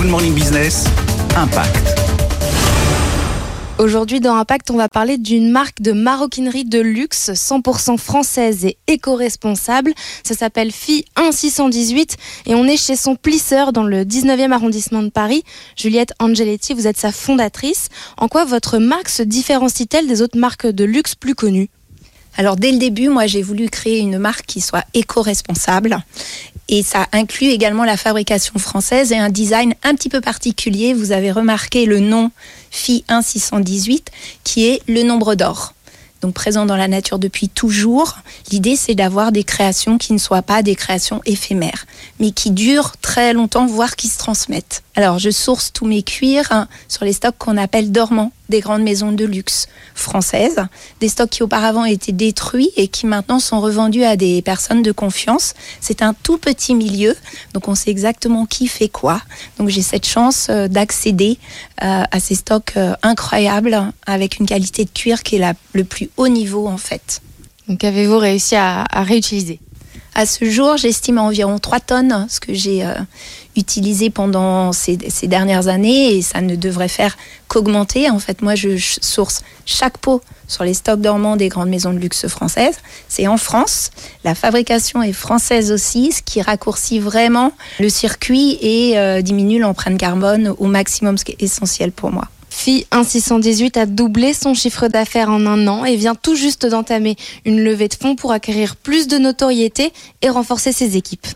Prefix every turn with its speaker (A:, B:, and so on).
A: Good Morning Business, Impact.
B: Aujourd'hui dans Impact, on va parler d'une marque de maroquinerie de luxe 100% française et éco-responsable. Ça s'appelle FI 1618 et on est chez son plisseur dans le 19e arrondissement de Paris. Juliette Angeletti, vous êtes sa fondatrice. En quoi votre marque se différencie-t-elle des autres marques de luxe plus connues?
C: Alors dès le début, moi j'ai voulu créer une marque qui soit éco-responsable et ça inclut également la fabrication française et un design un petit peu particulier. Vous avez remarqué le nom FI 1618 qui est le nombre d'or donc présent dans la nature depuis toujours. L'idée, c'est d'avoir des créations qui ne soient pas des créations éphémères, mais qui durent très longtemps, voire qui se transmettent. Alors, je source tous mes cuirs hein, sur les stocks qu'on appelle dormants des grandes maisons de luxe françaises, des stocks qui auparavant étaient détruits et qui maintenant sont revendus à des personnes de confiance. C'est un tout petit milieu, donc on sait exactement qui fait quoi. Donc j'ai cette chance euh, d'accéder euh, à ces stocks euh, incroyables avec une qualité de cuir qui est la, le plus haut niveau en fait.
B: Donc avez-vous réussi à, à réutiliser?
C: À ce jour, j'estime à environ 3 tonnes ce que j'ai euh, utilisé pendant ces, dernières années et ça ne devrait faire qu'augmenter. En fait, moi, je, source chaque pot sur les stocks dormants des grandes maisons de luxe françaises. C'est en France. La fabrication est française aussi, ce qui raccourcit vraiment le circuit et euh, diminue l'empreinte carbone au maximum, ce qui est essentiel pour moi.
B: FI 1618 a doublé son chiffre d'affaires en un an et vient tout juste d'entamer une levée de fonds pour acquérir plus de notoriété et renforcer ses équipes.